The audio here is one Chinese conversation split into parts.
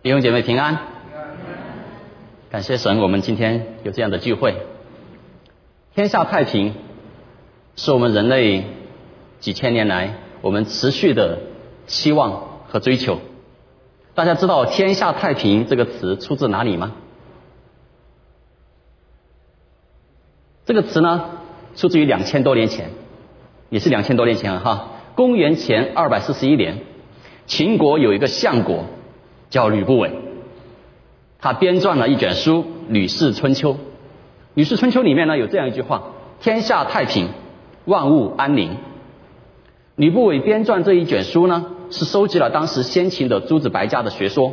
弟兄姐妹平安，感谢神，我们今天有这样的聚会。天下太平是我们人类几千年来我们持续的期望和追求。大家知道“天下太平”这个词出自哪里吗？这个词呢，出自于两千多年前，也是两千多年前了哈，公元前二百四十一年，秦国有一个相国。叫吕不韦，他编撰了一卷书《吕氏春秋》。《吕氏春秋》里面呢有这样一句话：“天下太平，万物安宁。”吕不韦编撰这一卷书呢，是收集了当时先秦的诸子百家的学说，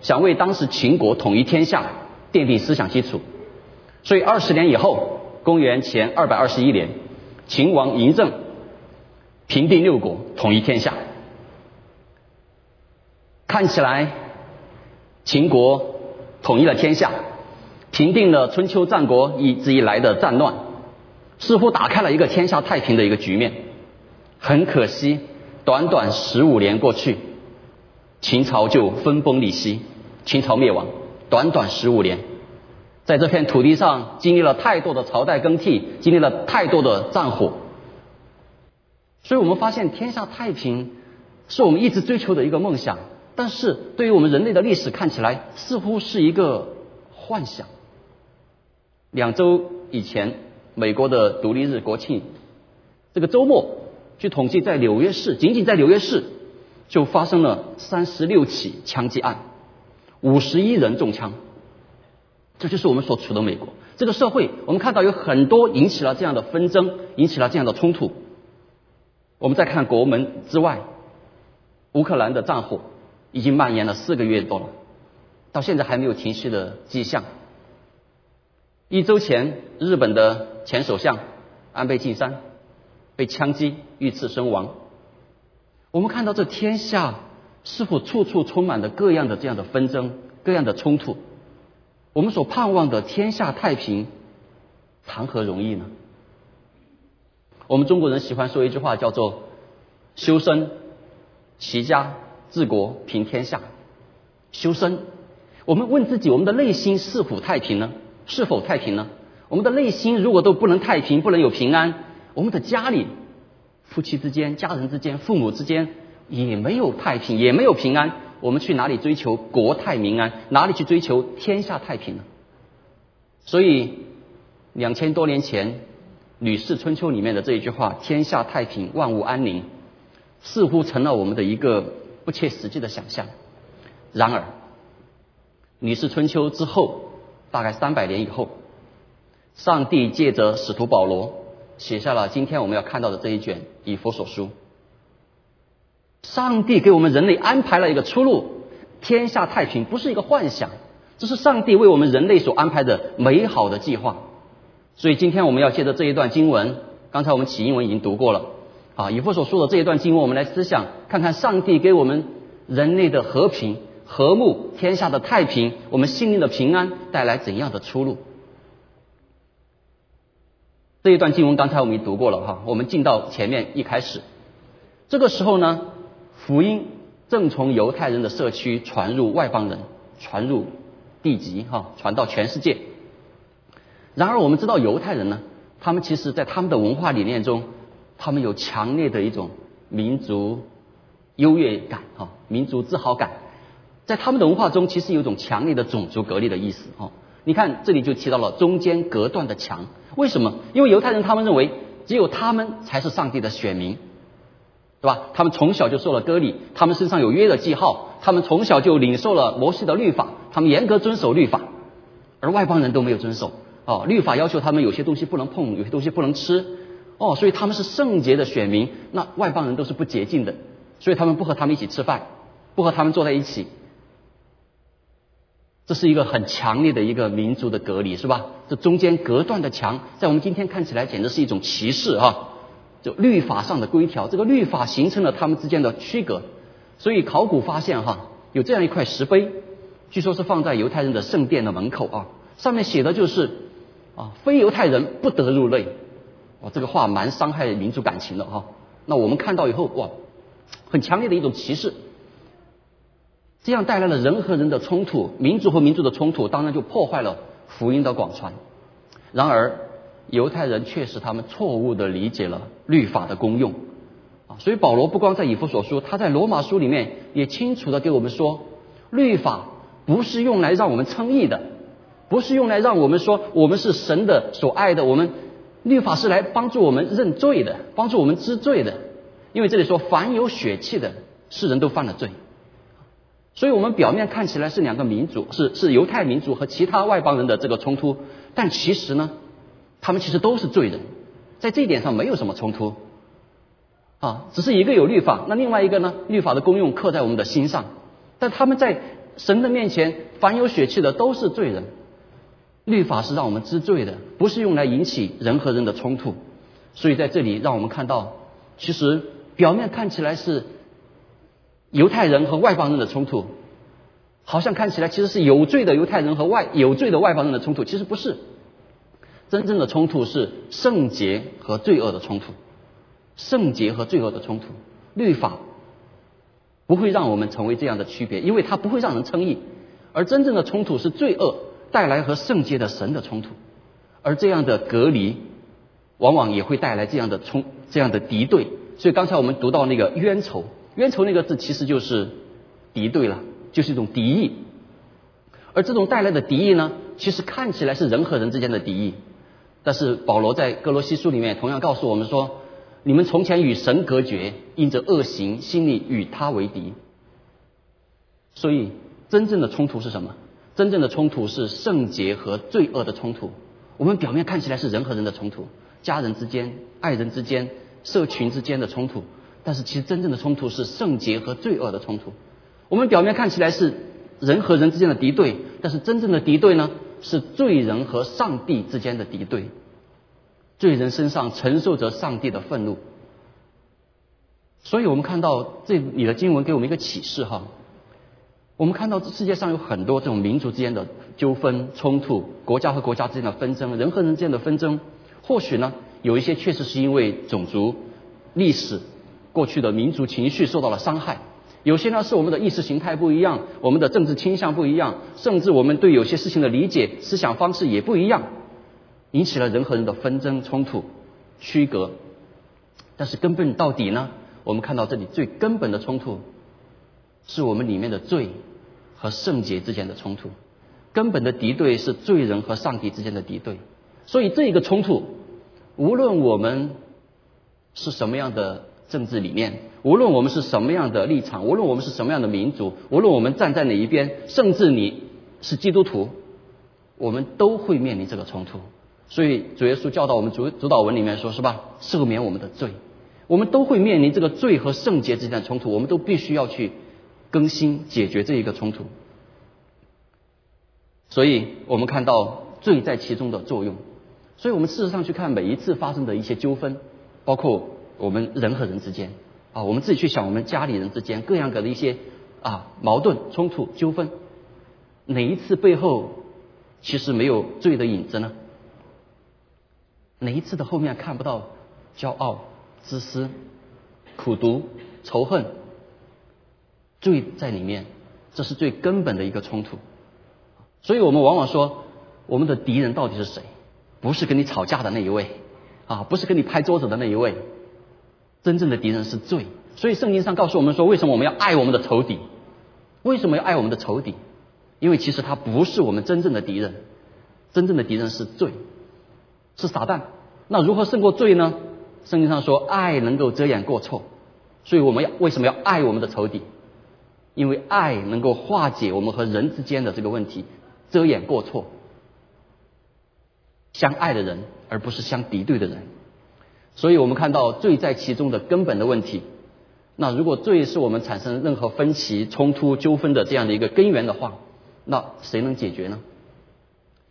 想为当时秦国统一天下奠定思想基础。所以二十年以后，公元前二百二十一年，秦王嬴政平定六国，统一天下。看起来。秦国统一了天下，平定了春秋战国一直以来的战乱，似乎打开了一个天下太平的一个局面。很可惜，短短十五年过去，秦朝就分崩离析，秦朝灭亡。短短十五年，在这片土地上经历了太多的朝代更替，经历了太多的战火。所以我们发现，天下太平是我们一直追求的一个梦想。但是对于我们人类的历史看起来似乎是一个幻想。两周以前，美国的独立日国庆这个周末，据统计，在纽约市，仅仅在纽约市就发生了三十六起枪击案，五十一人中枪。这就是我们所处的美国这个社会。我们看到有很多引起了这样的纷争，引起了这样的冲突。我们再看国门之外，乌克兰的战火。已经蔓延了四个月多了，到现在还没有停息的迹象。一周前，日本的前首相安倍晋三被枪击遇刺身亡。我们看到这天下是否处处充满着各样的这样的纷争、各样的冲突？我们所盼望的天下太平，谈何容易呢？我们中国人喜欢说一句话，叫做“修身齐家”。治国平天下，修身。我们问自己：我们的内心是否太平呢？是否太平呢？我们的内心如果都不能太平，不能有平安，我们的家里、夫妻之间、家人之间、父母之间也没有太平，也没有平安。我们去哪里追求国泰民安？哪里去追求天下太平呢？所以，两千多年前《吕氏春秋》里面的这一句话：“天下太平，万物安宁”，似乎成了我们的一个。不切实际的想象。然而，《吕氏春秋》之后，大概三百年以后，上帝借着使徒保罗写下了今天我们要看到的这一卷《以弗所书》。上帝给我们人类安排了一个出路，天下太平不是一个幻想，这是上帝为我们人类所安排的美好的计划。所以，今天我们要借着这一段经文，刚才我们起英文已经读过了。啊，以弗所说的这一段经文，我们来思想看看上帝给我们人类的和平、和睦、天下的太平，我们心灵的平安带来怎样的出路？这一段经文刚才我们已读过了哈，我们进到前面一开始，这个时候呢，福音正从犹太人的社区传入外邦人，传入地级哈，传到全世界。然而我们知道犹太人呢，他们其实在他们的文化理念中。他们有强烈的一种民族优越感，哈，民族自豪感，在他们的文化中，其实有一种强烈的种族隔离的意思，哈。你看这里就提到了中间隔断的墙，为什么？因为犹太人他们认为只有他们才是上帝的选民，对吧？他们从小就受了割礼，他们身上有约的记号，他们从小就领受了摩西的律法，他们严格遵守律法，而外邦人都没有遵守，哦，律法要求他们有些东西不能碰，有些东西不能吃。哦，所以他们是圣洁的选民，那外邦人都是不洁净的，所以他们不和他们一起吃饭，不和他们坐在一起，这是一个很强烈的一个民族的隔离，是吧？这中间隔断的墙，在我们今天看起来简直是一种歧视啊！就律法上的规条，这个律法形成了他们之间的区隔。所以考古发现哈，有这样一块石碑，据说是放在犹太人的圣殿的门口啊，上面写的就是啊，非犹太人不得入内。哇，这个话蛮伤害民族感情的哈。那我们看到以后，哇，很强烈的一种歧视。这样带来了人和人的冲突，民族和民族的冲突，当然就破坏了福音的广传。然而，犹太人确实他们错误的理解了律法的功用啊，所以保罗不光在以弗所书，他在罗马书里面也清楚的给我们说，律法不是用来让我们称义的，不是用来让我们说我们是神的所爱的，我们律法是来帮助我们认罪的，帮助我们知罪的。因为这里说凡有血气的，世人都犯了罪，所以我们表面看起来是两个民族，是是犹太民族和其他外邦人的这个冲突，但其实呢？他们其实都是罪人，在这一点上没有什么冲突，啊，只是一个有律法，那另外一个呢？律法的功用刻在我们的心上，但他们在神的面前，凡有血气的都是罪人。律法是让我们知罪的，不是用来引起人和人的冲突。所以在这里，让我们看到，其实表面看起来是犹太人和外邦人的冲突，好像看起来其实是有罪的犹太人和外有罪的外邦人的冲突，其实不是。真正的冲突是圣洁和罪恶的冲突，圣洁和罪恶的冲突。律法不会让我们成为这样的区别，因为它不会让人称义。而真正的冲突是罪恶带来和圣洁的神的冲突，而这样的隔离往往也会带来这样的冲这样的敌对。所以刚才我们读到那个冤仇，冤仇那个字其实就是敌对了，就是一种敌意。而这种带来的敌意呢，其实看起来是人和人之间的敌意。但是保罗在哥罗西书里面同样告诉我们说：“你们从前与神隔绝，因着恶行，心里与他为敌。”所以，真正的冲突是什么？真正的冲突是圣洁和罪恶的冲突。我们表面看起来是人和人的冲突，家人之间、爱人之间、社群之间的冲突，但是其实真正的冲突是圣洁和罪恶的冲突。我们表面看起来是人和人之间的敌对，但是真正的敌对呢？是罪人和上帝之间的敌对，罪人身上承受着上帝的愤怒，所以我们看到这里的经文给我们一个启示哈，我们看到这世界上有很多这种民族之间的纠纷冲突，国家和国家之间的纷争，人和人之间的纷争，或许呢有一些确实是因为种族、历史、过去的民族情绪受到了伤害。有些呢是我们的意识形态不一样，我们的政治倾向不一样，甚至我们对有些事情的理解、思想方式也不一样，引起了人和人的纷争、冲突、区隔。但是根本到底呢？我们看到这里最根本的冲突，是我们里面的罪和圣洁之间的冲突。根本的敌对是罪人和上帝之间的敌对。所以这一个冲突，无论我们是什么样的。政治理念，无论我们是什么样的立场，无论我们是什么样的民族，无论我们站在哪一边，甚至你是基督徒，我们都会面临这个冲突。所以主耶稣教导我们主主导文里面说是吧，赦免我们的罪，我们都会面临这个罪和圣洁之间的冲突，我们都必须要去更新解决这一个冲突。所以我们看到罪在其中的作用，所以我们事实上去看每一次发生的一些纠纷，包括。我们人和人之间啊，我们自己去想，我们家里人之间各样各的一些啊矛盾、冲突、纠纷，哪一次背后其实没有罪的影子呢？哪一次的后面看不到骄傲、自私、苦毒、仇恨，罪在里面，这是最根本的一个冲突。所以我们往往说，我们的敌人到底是谁？不是跟你吵架的那一位啊，不是跟你拍桌子的那一位。真正的敌人是罪，所以圣经上告诉我们说，为什么我们要爱我们的仇敌？为什么要爱我们的仇敌？因为其实他不是我们真正的敌人，真正的敌人是罪，是撒旦。那如何胜过罪呢？圣经上说，爱能够遮掩过错，所以我们要为什么要爱我们的仇敌？因为爱能够化解我们和人之间的这个问题，遮掩过错，相爱的人，而不是相敌对的人。所以我们看到罪在其中的根本的问题。那如果罪是我们产生任何分歧、冲突、纠纷的这样的一个根源的话，那谁能解决呢？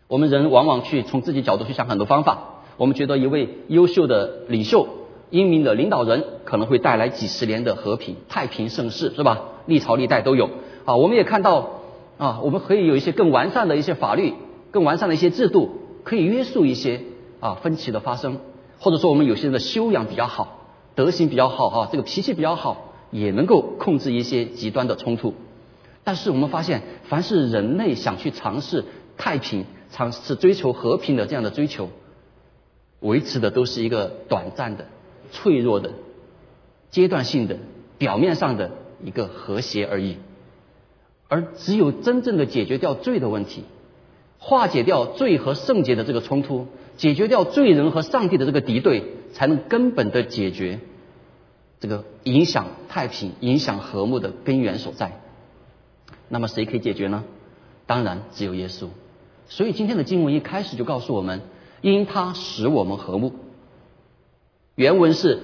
我们人往往去从自己角度去想很多方法。我们觉得一位优秀的领袖、英明的领导人可能会带来几十年的和平、太平盛世，是吧？历朝历代都有。啊，我们也看到啊，我们可以有一些更完善的一些法律、更完善的一些制度，可以约束一些啊分歧的发生。或者说，我们有些人的修养比较好，德行比较好，哈，这个脾气比较好，也能够控制一些极端的冲突。但是我们发现，凡是人类想去尝试太平、尝试追求和平的这样的追求，维持的都是一个短暂的、脆弱的、阶段性的、表面上的一个和谐而已。而只有真正的解决掉罪的问题，化解掉罪和圣洁的这个冲突，解决掉罪人和上帝的这个敌对，才能根本的解决这个影响太平、影响和睦的根源所在。那么谁可以解决呢？当然只有耶稣。所以今天的经文一开始就告诉我们：因他使我们和睦。原文是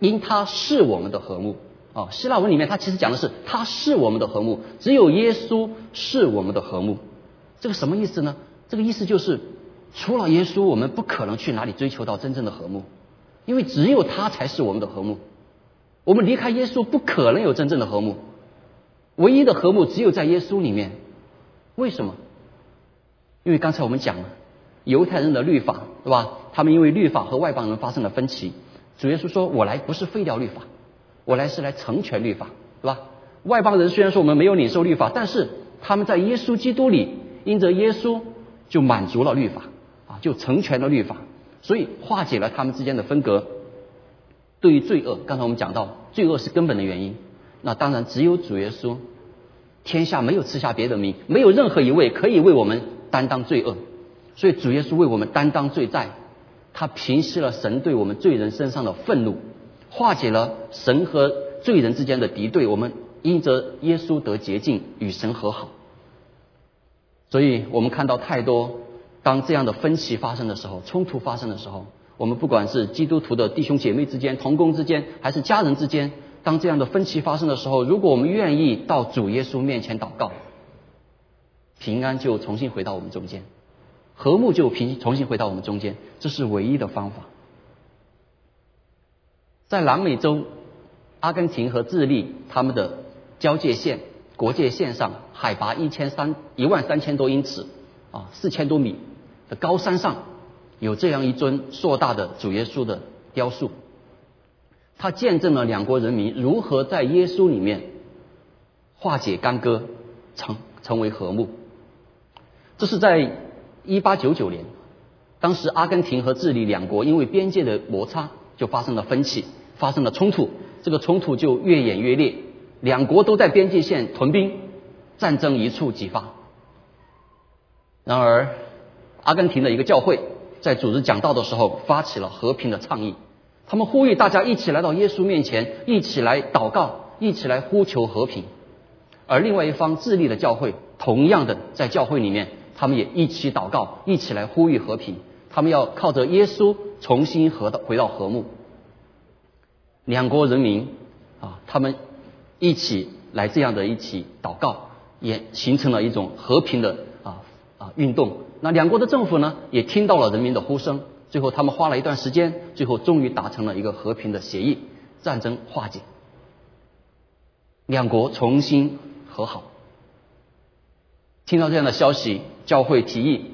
因他是我们的和睦。啊，希腊文里面它其实讲的是他是我们的和睦，只有耶稣是我们的和睦。这个什么意思呢？这个意思就是，除了耶稣，我们不可能去哪里追求到真正的和睦，因为只有他才是我们的和睦。我们离开耶稣，不可能有真正的和睦。唯一的和睦只有在耶稣里面，为什么？因为刚才我们讲了犹太人的律法，对吧？他们因为律法和外邦人发生了分歧，主耶稣说：“我来不是废掉律法，我来是来成全律法，对吧？”外邦人虽然说我们没有领受律法，但是他们在耶稣基督里，因着耶稣就满足了律法啊，就成全了律法，所以化解了他们之间的分隔。对于罪恶，刚才我们讲到，罪恶是根本的原因。那当然，只有主耶稣，天下没有赐下别的名，没有任何一位可以为我们担当罪恶，所以主耶稣为我们担当罪债，他平息了神对我们罪人身上的愤怒，化解了神和罪人之间的敌对，我们因着耶稣得洁净，与神和好。所以我们看到太多，当这样的分歧发生的时候，冲突发生的时候，我们不管是基督徒的弟兄姐妹之间、同工之间，还是家人之间。当这样的分歧发生的时候，如果我们愿意到主耶稣面前祷告，平安就重新回到我们中间，和睦就平重新回到我们中间，这是唯一的方法。在南美洲，阿根廷和智利他们的交界线、国界线上，海拔一千三一万三千多英尺啊，四千多米的高山上，有这样一尊硕大的主耶稣的雕塑。它见证了两国人民如何在耶稣里面化解干戈，成成为和睦。这是在一八九九年，当时阿根廷和智利两国因为边界的摩擦就发生了分歧，发生了冲突，这个冲突就越演越烈，两国都在边界线屯兵，战争一触即发。然而，阿根廷的一个教会在组织讲道的时候发起了和平的倡议。他们呼吁大家一起来到耶稣面前，一起来祷告，一起来呼求和平。而另外一方智利的教会，同样的在教会里面，他们也一起祷告，一起来呼吁和平。他们要靠着耶稣重新和到回到和睦。两国人民啊，他们一起来这样的一起祷告，也形成了一种和平的啊啊运动。那两国的政府呢，也听到了人民的呼声。最后，他们花了一段时间，最后终于达成了一个和平的协议，战争化解，两国重新和好。听到这样的消息，教会提议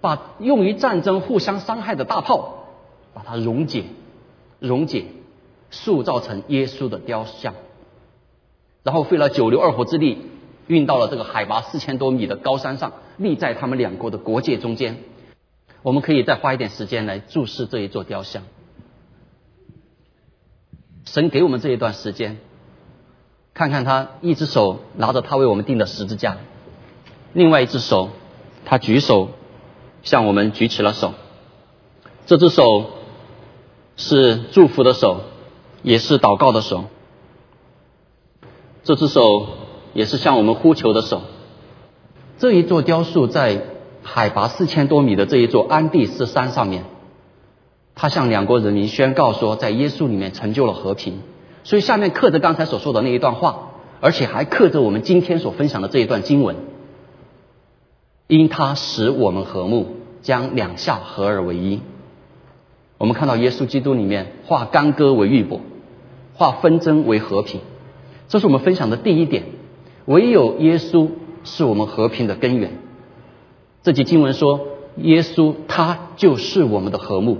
把用于战争互相伤害的大炮，把它溶解、溶解，塑造成耶稣的雕像，然后费了九牛二虎之力，运到了这个海拔四千多米的高山上，立在他们两国的国界中间。我们可以再花一点时间来注视这一座雕像。神给我们这一段时间，看看他一只手拿着他为我们定的十字架，另外一只手他举手向我们举起了手。这只手是祝福的手，也是祷告的手。这只手也是向我们呼求的手。这一座雕塑在。海拔四千多米的这一座安第斯山上面，他向两国人民宣告说，在耶稣里面成就了和平。所以下面刻着刚才所说的那一段话，而且还刻着我们今天所分享的这一段经文：因他使我们和睦，将两下合而为一。我们看到耶稣基督里面化干戈为玉帛，化纷争为和平。这是我们分享的第一点：唯有耶稣是我们和平的根源。这节经文说，耶稣他就是我们的和睦，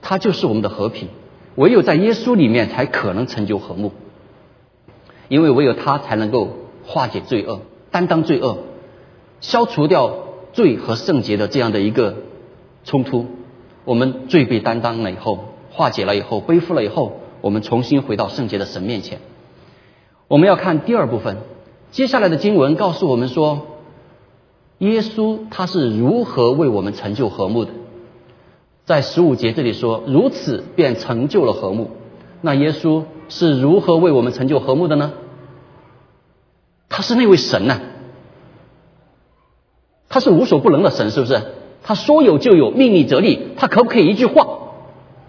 他就是我们的和平。唯有在耶稣里面才可能成就和睦，因为唯有他才能够化解罪恶，担当罪恶，消除掉罪和圣洁的这样的一个冲突。我们罪被担当了以后，化解了以后，背负了以后，我们重新回到圣洁的神面前。我们要看第二部分，接下来的经文告诉我们说，耶稣他是如何为我们成就和睦的。在十五节这里说，如此便成就了和睦。那耶稣是如何为我们成就和睦的呢？他是那位神呐，他是无所不能的神，是不是？他说有就有，命立则立。他可不可以一句话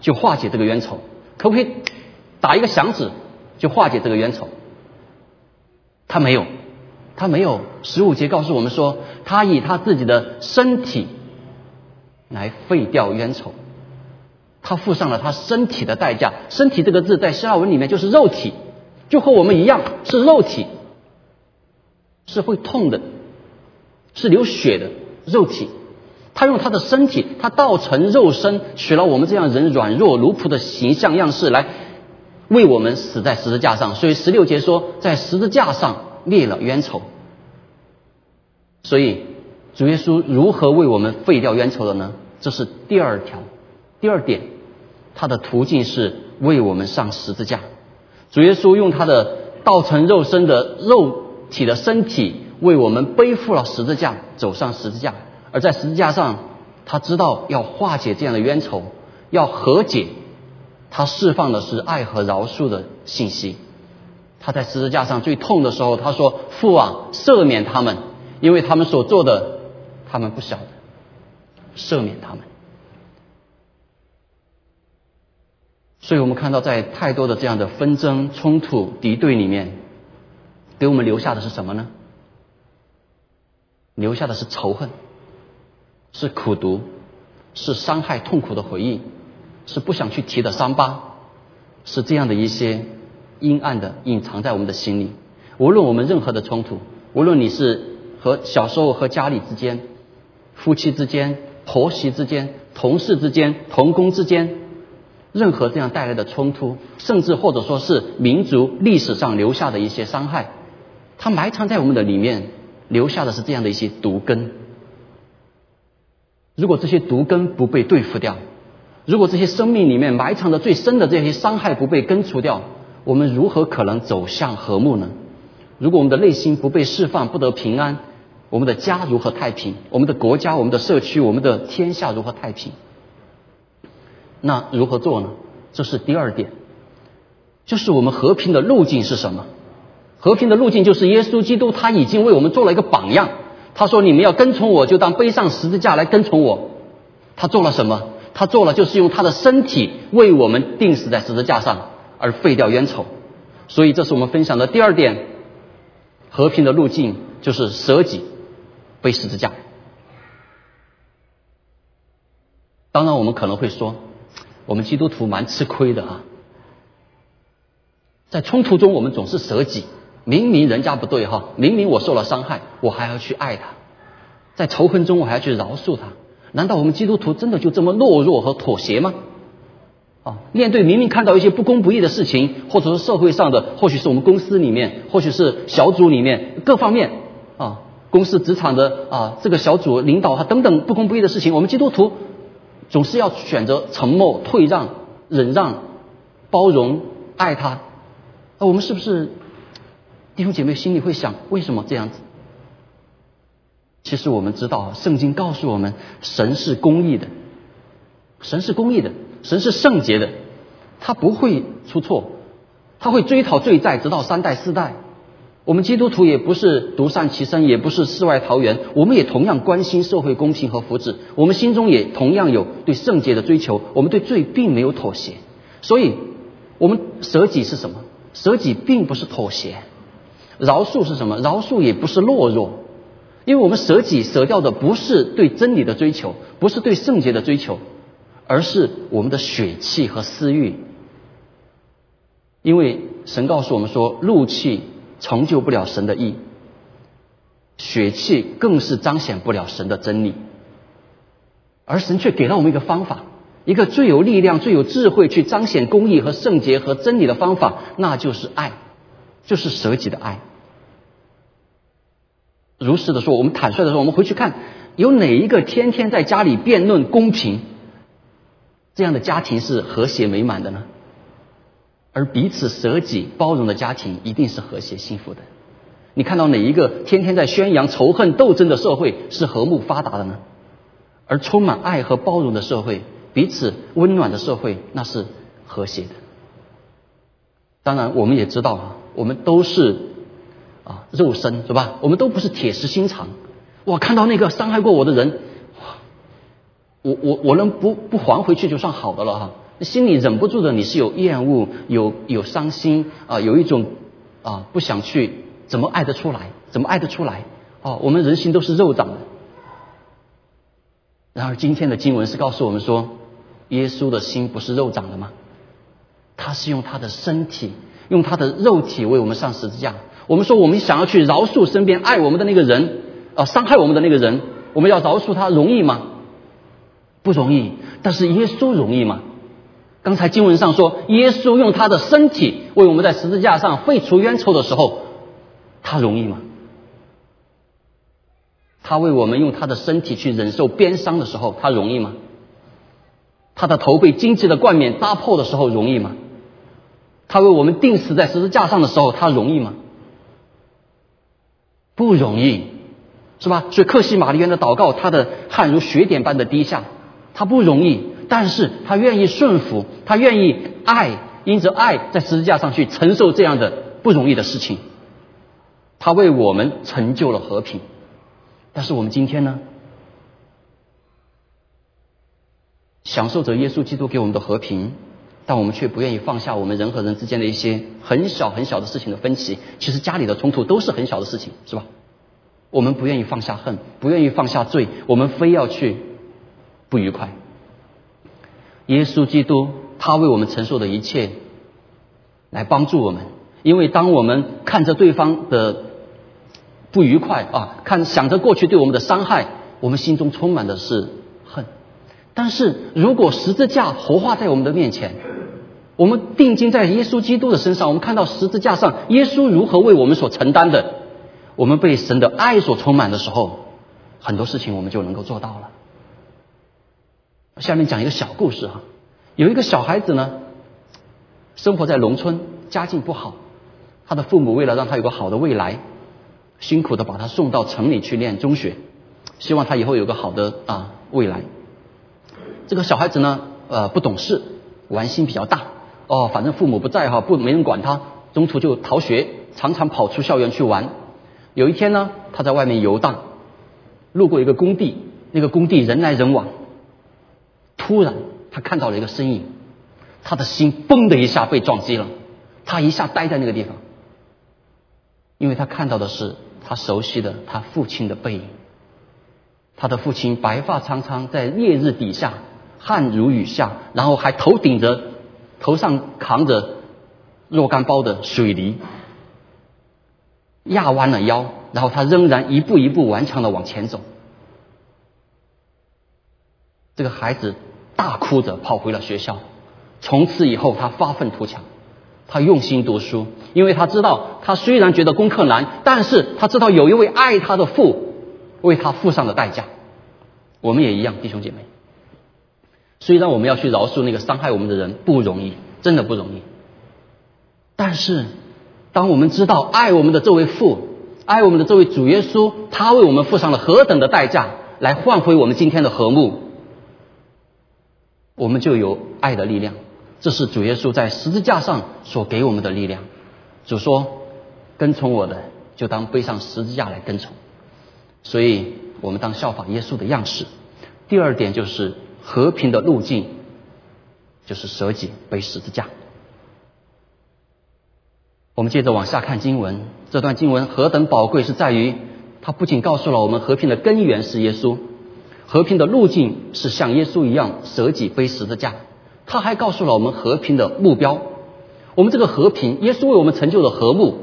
就化解这个冤仇？可不可以打一个响指就化解这个冤仇？他没有，他没有。十五节告诉我们说，他以他自己的身体。来废掉冤仇，他付上了他身体的代价。身体这个字在希腊文里面就是肉体，就和我们一样是肉体，是会痛的，是流血的肉体。他用他的身体，他道成肉身，取了我们这样人软弱奴仆的形象样式来为我们死在十字架上。所以十六节说，在十字架上灭了冤仇。所以主耶稣如何为我们废掉冤仇的呢？这是第二条，第二点，他的途径是为我们上十字架。主耶稣用他的道成肉身的肉体的身体，为我们背负了十字架，走上十字架。而在十字架上，他知道要化解这样的冤仇，要和解。他释放的是爱和饶恕的信息。他在十字架上最痛的时候，他说：“父啊，赦免他们，因为他们所做的，他们不晓得。”赦免他们，所以我们看到，在太多的这样的纷争、冲突、敌对里面，给我们留下的是什么呢？留下的是仇恨，是苦毒，是伤害、痛苦的回忆，是不想去提的伤疤，是这样的一些阴暗的隐藏在我们的心里。无论我们任何的冲突，无论你是和小时候和家里之间、夫妻之间。婆媳之间、同事之间、同工之间，任何这样带来的冲突，甚至或者说是民族历史上留下的一些伤害，它埋藏在我们的里面，留下的是这样的一些毒根。如果这些毒根不被对付掉，如果这些生命里面埋藏的最深的这些伤害不被根除掉，我们如何可能走向和睦呢？如果我们的内心不被释放，不得平安。我们的家如何太平？我们的国家、我们的社区、我们的天下如何太平？那如何做呢？这是第二点，就是我们和平的路径是什么？和平的路径就是耶稣基督他已经为我们做了一个榜样。他说：“你们要跟从我，就当背上十字架来跟从我。”他做了什么？他做了就是用他的身体为我们钉死在十字架上，而废掉冤仇。所以，这是我们分享的第二点，和平的路径就是舍己。背十字架。当然，我们可能会说，我们基督徒蛮吃亏的啊。在冲突中，我们总是舍己。明明人家不对哈，明明我受了伤害，我还要去爱他；在仇恨中，我还要去饶恕他。难道我们基督徒真的就这么懦弱和妥协吗？啊，面对明明看到一些不公不义的事情，或者是社会上的，或许是我们公司里面，或许是小组里面各方面啊。公司职场的啊，这个小组领导啊等等不公不义的事情，我们基督徒总是要选择沉默、退让、忍让、包容、爱他。那我们是不是弟兄姐妹心里会想，为什么这样子？其实我们知道，圣经告诉我们，神是公义的，神是公义的，神是圣洁的，他不会出错，他会追讨罪债，直到三代四代。我们基督徒也不是独善其身，也不是世外桃源，我们也同样关心社会公平和福祉。我们心中也同样有对圣洁的追求，我们对罪并没有妥协。所以，我们舍己是什么？舍己并不是妥协。饶恕是什么？饶恕也不是懦弱，因为我们舍己舍掉的不是对真理的追求，不是对圣洁的追求，而是我们的血气和私欲。因为神告诉我们说，怒气。成就不了神的意，血气更是彰显不了神的真理，而神却给了我们一个方法，一个最有力量、最有智慧去彰显公义和圣洁和真理的方法，那就是爱，就是舍己的爱。如实的说，我们坦率的说，我们回去看，有哪一个天天在家里辩论公平，这样的家庭是和谐美满的呢？而彼此舍己包容的家庭，一定是和谐幸福的。你看到哪一个天天在宣扬仇恨斗争的社会是和睦发达的呢？而充满爱和包容的社会，彼此温暖的社会，那是和谐的。当然，我们也知道啊，我们都是啊肉身是吧？我们都不是铁石心肠。我看到那个伤害过我的人，我我我能不不还回去就算好的了哈。心里忍不住的，你是有厌恶，有有伤心啊，有一种啊不想去。怎么爱得出来？怎么爱得出来？哦，我们人心都是肉长的。然而今天的经文是告诉我们说，耶稣的心不是肉长的吗？他是用他的身体，用他的肉体为我们上十字架。我们说我们想要去饶恕身边爱我们的那个人，啊，伤害我们的那个人，我们要饶恕他容易吗？不容易。但是耶稣容易吗？刚才经文上说，耶稣用他的身体为我们在十字架上废除冤仇的时候。他容易吗？他为我们用他的身体去忍受鞭伤的时候，他容易吗？他的头被荆棘的冠冕扎破的时候，容易吗？他为我们钉死在十字架上的时候，他容易吗？不容易，是吧？所以克西玛丽园的祷告，他的汗如雪点般的滴下，他不容易，但是他愿意顺服，他愿意爱，因着爱在十字架上去承受这样的不容易的事情。他为我们成就了和平，但是我们今天呢，享受着耶稣基督给我们的和平，但我们却不愿意放下我们人和人之间的一些很小很小的事情的分歧。其实家里的冲突都是很小的事情，是吧？我们不愿意放下恨，不愿意放下罪，我们非要去不愉快。耶稣基督他为我们承受的一切，来帮助我们，因为当我们看着对方的。不愉快啊！看想着过去对我们的伤害，我们心中充满的是恨。但是如果十字架活化在我们的面前，我们定睛在耶稣基督的身上，我们看到十字架上耶稣如何为我们所承担的，我们被神的爱所充满的时候，很多事情我们就能够做到了。下面讲一个小故事哈，有一个小孩子呢，生活在农村，家境不好，他的父母为了让他有个好的未来。辛苦的把他送到城里去念中学，希望他以后有个好的啊未来。这个小孩子呢，呃，不懂事，玩心比较大。哦，反正父母不在哈，不没人管他，中途就逃学，常常跑出校园去玩。有一天呢，他在外面游荡，路过一个工地，那个工地人来人往。突然，他看到了一个身影，他的心嘣的一下被撞击了，他一下呆在那个地方，因为他看到的是。他熟悉的他父亲的背影，他的父亲白发苍苍，在烈日底下，汗如雨下，然后还头顶着，头上扛着若干包的水泥，压弯了腰，然后他仍然一步一步顽强的往前走。这个孩子大哭着跑回了学校，从此以后他发愤图强。他用心读书，因为他知道，他虽然觉得功课难，但是他知道有一位爱他的父为他付上了代价。我们也一样，弟兄姐妹。虽然我们要去饶恕那个伤害我们的人不容易，真的不容易。但是，当我们知道爱我们的这位父，爱我们的这位主耶稣，他为我们付上了何等的代价，来换回我们今天的和睦，我们就有爱的力量。这是主耶稣在十字架上所给我们的力量。主说：“跟从我的，就当背上十字架来跟从。”所以，我们当效仿耶稣的样式。第二点就是和平的路径，就是舍己背十字架。我们接着往下看经文，这段经文何等宝贵，是在于它不仅告诉了我们和平的根源是耶稣，和平的路径是像耶稣一样舍己背十字架。它还告诉了我们和平的目标。我们这个和平，耶稣为我们成就的和睦，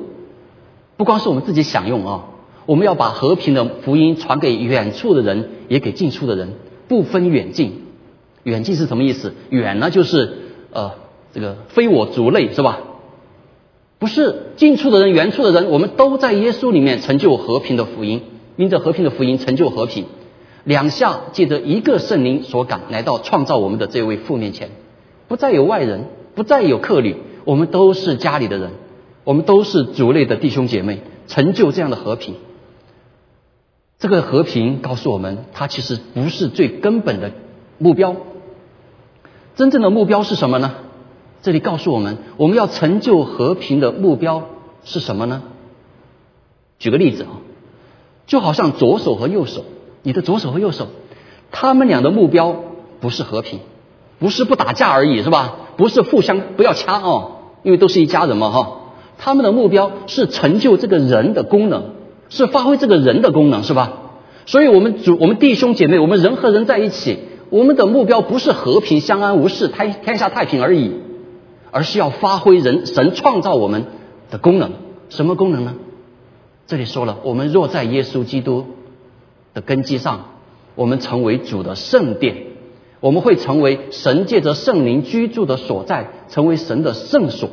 不光是我们自己享用啊，我们要把和平的福音传给远处的人，也给近处的人，不分远近。远近是什么意思？远呢就是呃这个非我族类是吧？不是近处的人，远处的人，我们都在耶稣里面成就和平的福音。因着和平的福音成就和平。两下借着一个圣灵所感，来到创造我们的这位父面前，不再有外人，不再有客旅，我们都是家里的人，我们都是族内的弟兄姐妹，成就这样的和平。这个和平告诉我们，它其实不是最根本的目标。真正的目标是什么呢？这里告诉我们，我们要成就和平的目标是什么呢？举个例子啊，就好像左手和右手，你的左手和右手，他们俩的目标不是和平，不是不打架而已，是吧？不是互相不要掐哦，因为都是一家人嘛哈。他们的目标是成就这个人的功能。是发挥这个人的功能，是吧？所以，我们主，我们弟兄姐妹，我们人和人在一起，我们的目标不是和平相安无事、天天下太平而已，而是要发挥人神创造我们的功能。什么功能呢？这里说了，我们若在耶稣基督的根基上，我们成为主的圣殿，我们会成为神借着圣灵居住的所在，成为神的圣所。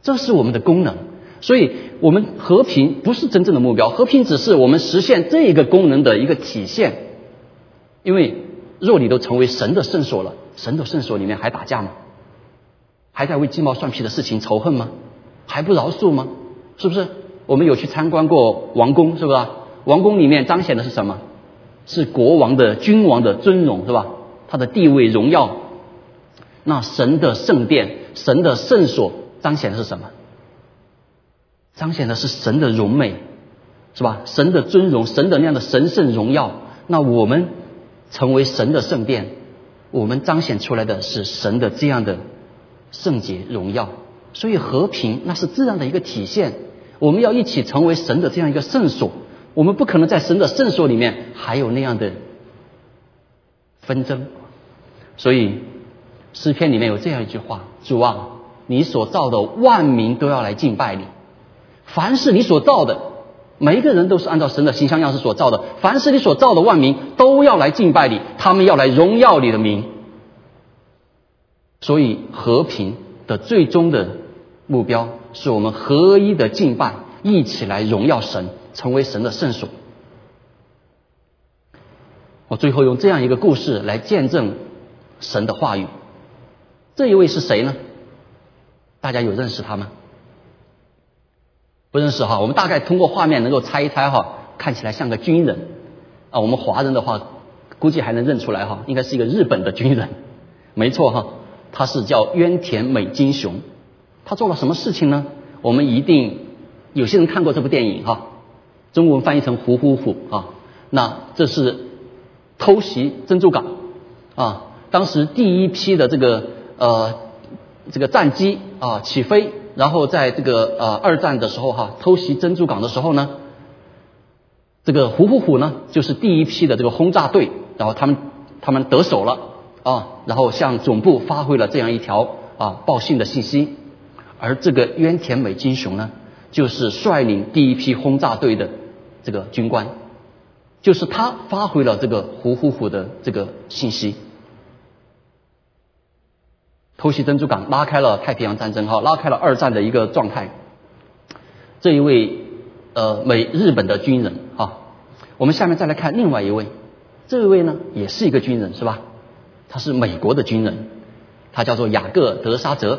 这是我们的功能。所以，我们和平不是真正的目标，和平只是我们实现这一个功能的一个体现。因为，若你都成为神的圣所了，神的圣所里面还打架吗？还在为鸡毛蒜皮的事情仇恨吗？还不饶恕吗？是不是？我们有去参观过王宫，是不是？王宫里面彰显的是什么？是国王的、君王的尊荣，是吧？他的地位、荣耀。那神的圣殿、神的圣所彰显的是什么？彰显的是神的荣美，是吧？神的尊荣，神的那样的神圣荣耀。那我们成为神的圣殿，我们彰显出来的是神的这样的圣洁荣耀。所以和平那是自然的一个体现。我们要一起成为神的这样一个圣所，我们不可能在神的圣所里面还有那样的纷争。所以诗篇里面有这样一句话：主啊，你所造的万民都要来敬拜你。凡是你所造的，每一个人都是按照神的形象样式所造的。凡是你所造的万民都要来敬拜你，他们要来荣耀你的名。所以和平的最终的目标是我们合一的敬拜，一起来荣耀神，成为神的圣所。我最后用这样一个故事来见证神的话语。这一位是谁呢？大家有认识他吗？不认识哈，我们大概通过画面能够猜一猜哈，看起来像个军人啊。我们华人的话，估计还能认出来哈，应该是一个日本的军人，没错哈，他是叫渊田美津雄。他做了什么事情呢？我们一定有些人看过这部电影哈，中文翻译成《虎虎虎》啊。那这是偷袭珍珠港啊，当时第一批的这个呃这个战机啊起飞。然后在这个呃二战的时候哈，偷袭珍珠港的时候呢，这个虎虎虎呢就是第一批的这个轰炸队，然后他们他们得手了啊，然后向总部发挥了这样一条啊报信的信息，而这个渊田美金雄呢，就是率领第一批轰炸队的这个军官，就是他发挥了这个虎虎虎的这个信息。偷袭珍珠港，拉开了太平洋战争，哈，拉开了二战的一个状态。这一位呃美日本的军人，哈，我们下面再来看另外一位，这一位呢也是一个军人，是吧？他是美国的军人，他叫做雅各德沙泽。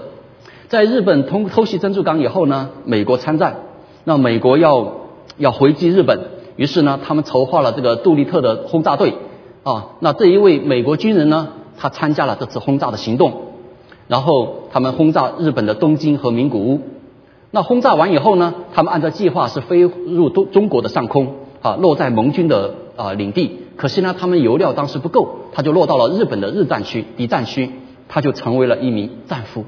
在日本通偷袭珍珠港以后呢，美国参战，那美国要要回击日本，于是呢，他们筹划了这个杜立特的轰炸队，啊，那这一位美国军人呢，他参加了这次轰炸的行动。然后他们轰炸日本的东京和名古屋。那轰炸完以后呢，他们按照计划是飞入东中国的上空，啊，落在盟军的啊领地。可惜呢，他们油料当时不够，他就落到了日本的日战区敌战区，他就成为了一名战俘。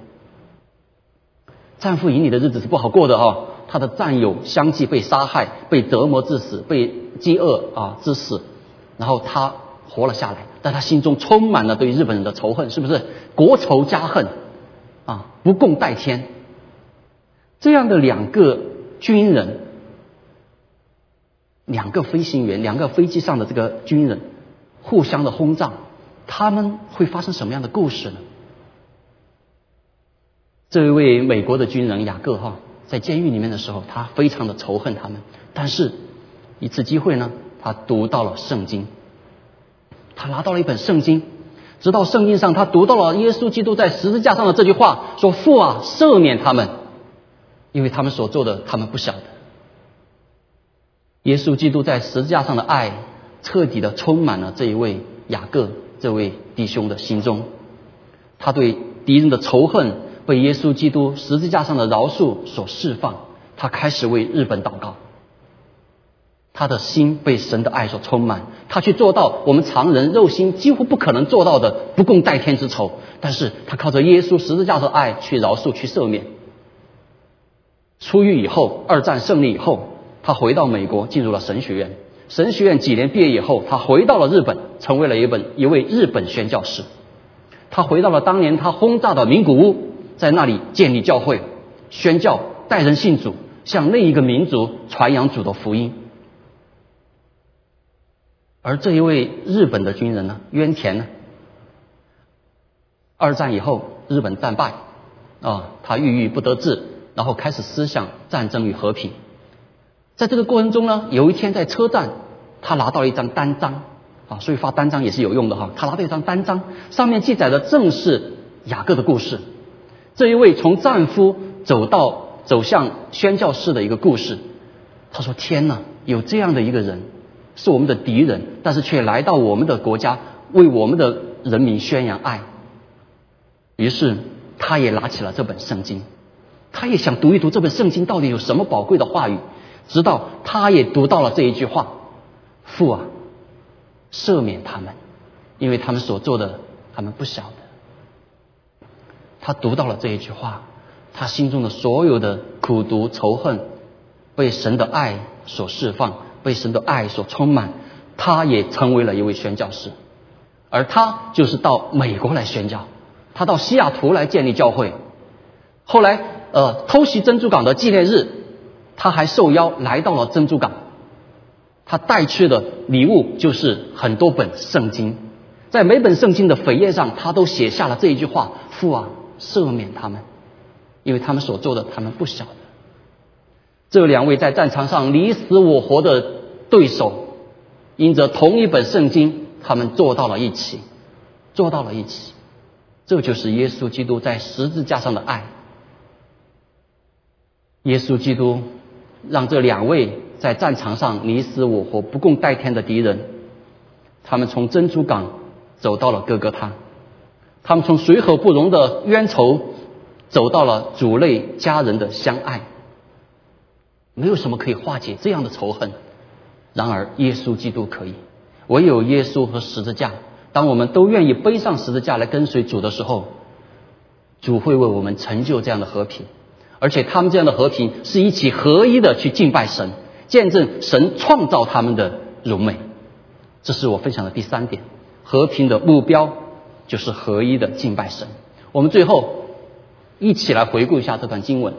战俘营里的日子是不好过的啊，他的战友相继被杀害、被折磨致死、被饥饿啊致死，然后他活了下来。但他心中充满了对日本人的仇恨，是不是国仇家恨啊？不共戴天，这样的两个军人，两个飞行员，两个飞机上的这个军人互相的轰炸，他们会发生什么样的故事呢？这一位美国的军人雅各哈，在监狱里面的时候，他非常的仇恨他们，但是一次机会呢，他读到了圣经，他拿到了一本圣经，直到圣经上他读到了耶稣基督在十字架上的这句话，说父啊，赦免他们，因为他们所做的他们不晓得。耶稣基督在十字架上的爱，彻底的充满了这一位雅各这位弟兄的心中，他对敌人的仇恨被耶稣基督十字架上的饶恕所释放，他开始为日本祷告。他的心被神的爱所充满，他去做到我们常人肉心几乎不可能做到的不共戴天之仇，但是他靠着耶稣十字架的爱去饶恕、去赦免。出狱以后，二战胜利以后，他回到美国，进入了神学院。神学院几年毕业以后，他回到了日本，成为了一本一位日本宣教士。他回到了当年他轰炸的名古屋，在那里建立教会、宣教、带人信主，向另一个民族传扬主的福音。而这一位日本的军人呢，渊田呢？二战以后，日本战败，啊，他郁郁不得志，然后开始思想战争与和平。在这个过程中呢，有一天在车站，他拿到了一张单张，啊，所以发单张也是有用的哈。他拿到一张单张，上面记载的正是雅各的故事。这一位从战俘走到走向宣教士的一个故事。他说：“天哪，有这样的一个人。”是我们的敌人，但是却来到我们的国家，为我们的人民宣扬爱。于是，他也拿起了这本圣经，他也想读一读这本圣经到底有什么宝贵的话语。直到他也读到了这一句话：“父啊，赦免他们，因为他们所做的，他们不晓得。”他读到了这一句话，他心中的所有的苦毒仇恨，被神的爱所释放。被神的爱所充满，他也成为了一位宣教师，而他就是到美国来宣教，他到西雅图来建立教会。后来，呃，偷袭珍珠港的纪念日，他还受邀来到了珍珠港，他带去的礼物就是很多本圣经，在每本圣经的扉页上，他都写下了这一句话：“父啊，赦免他们，因为他们所做的，他们不晓得。”这两位在战场上你死我活的对手，因着同一本圣经，他们坐到了一起，坐到了一起。这就是耶稣基督在十字架上的爱。耶稣基督让这两位在战场上你死我活、不共戴天的敌人，他们从珍珠港走到了哥哥他，他们从水火不容的冤仇走到了主内家人的相爱。没有什么可以化解这样的仇恨，然而耶稣基督可以。唯有耶稣和十字架，当我们都愿意背上十字架来跟随主的时候，主会为我们成就这样的和平。而且他们这样的和平是一起合一的去敬拜神，见证神创造他们的荣美。这是我分享的第三点，和平的目标就是合一的敬拜神。我们最后一起来回顾一下这段经文。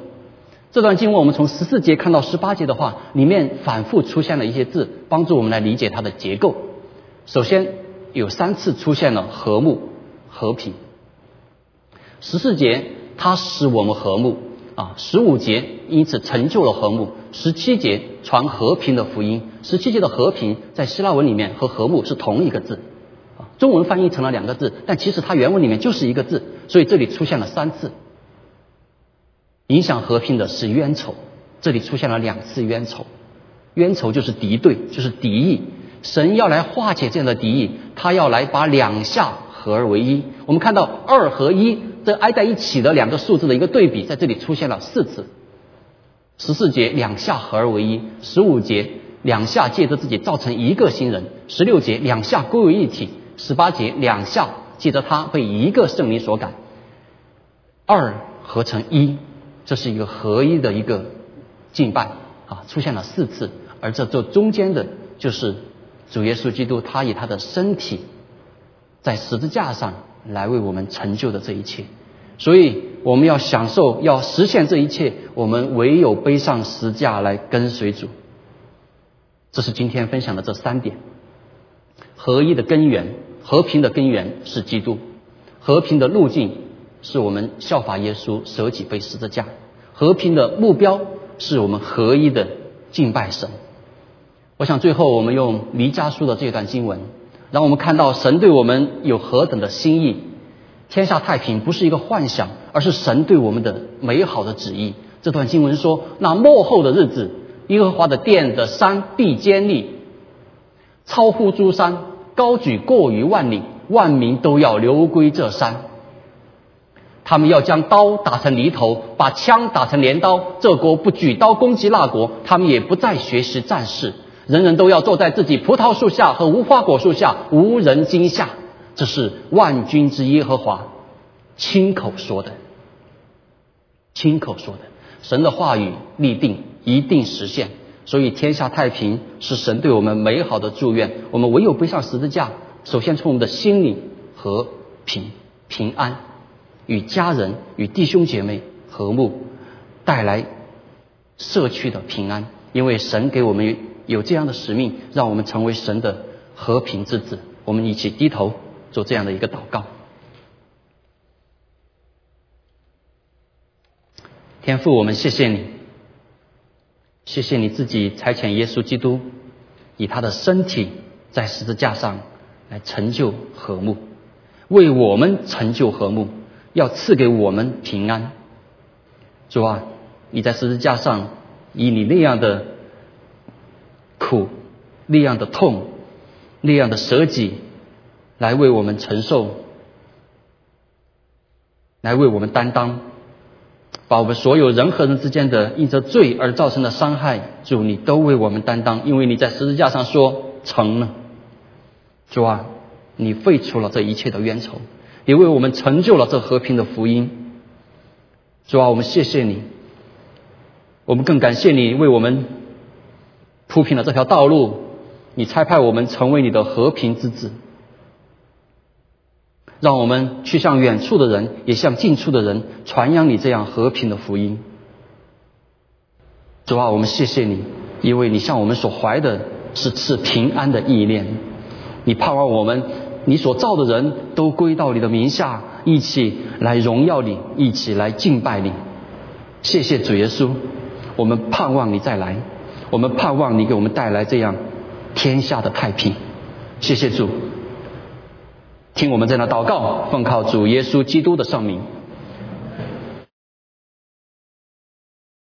这段经文，我们从十四节看到十八节的话，里面反复出现了一些字，帮助我们来理解它的结构。首先，有三次出现了和睦、和平。十四节，它使我们和睦啊；十五节，因此成就了和睦；十七节，传和平的福音。十七节的和平，在希腊文里面和和睦是同一个字，中文翻译成了两个字，但其实它原文里面就是一个字，所以这里出现了三次。影响和平的是冤仇，这里出现了两次冤仇，冤仇就是敌对，就是敌意。神要来化解这样的敌意，他要来把两下合而为一。我们看到二和一这挨在一起的两个数字的一个对比，在这里出现了四次。十四节两下合而为一，十五节两下借着自己造成一个新人，十六节两下归为一体，十八节两下借着他被一个圣灵所感，二合成一。这是一个合一的一个敬拜啊，出现了四次，而这这中间的，就是主耶稣基督，他以他的身体在十字架上来为我们成就的这一切，所以我们要享受，要实现这一切，我们唯有背上十字架来跟随主。这是今天分享的这三点，合一的根源，和平的根源是基督，和平的路径。是我们效法耶稣舍己背十字架，和平的目标是我们合一的敬拜神。我想最后我们用弥迦书的这段经文，让我们看到神对我们有何等的心意。天下太平不是一个幻想，而是神对我们的美好的旨意。这段经文说：“那末后的日子，耶和华的殿的山必坚立，超乎诸山，高举过于万里，万民都要流归这山。他们要将刀打成犁头，把枪打成镰刀。这国不举刀攻击那国，他们也不再学习战事。人人都要坐在自己葡萄树下和无花果树下，无人惊吓。”这是万军之耶和华亲口说的，亲口说的，神的话语立定，一定实现。所以天下太平是神对我们美好的祝愿。我们唯有背上十字架，首先从我们的心里和平、平安，与家人、与弟兄姐妹和睦，带来社区的平安。因为神给我们有这样的使命，让我们成为神的和平之子。我们一起低头。做这样的一个祷告，天父，我们谢谢你，谢谢你自己差遣耶稣基督，以他的身体在十字架上来成就和睦，为我们成就和睦，要赐给我们平安。主啊，你在十字架上以你那样的苦、那样的痛、那样的舍己。来为我们承受，来为我们担当，把我们所有人和人之间的因着罪而造成的伤害，主你都为我们担当，因为你在十字架上说成了，主啊，你废除了这一切的冤仇，也为我们成就了这和平的福音，主啊，我们谢谢你，我们更感谢你为我们铺平了这条道路，你差派我们成为你的和平之子。让我们去向远处的人，也向近处的人传扬你这样和平的福音。主啊，我们谢谢你，因为你向我们所怀的是赐平安的意念。你盼望我们，你所造的人都归到你的名下，一起来荣耀你，一起来敬拜你。谢谢主耶稣，我们盼望你再来，我们盼望你给我们带来这样天下的太平。谢谢主。听我们在那祷告，奉靠主耶稣基督的圣名。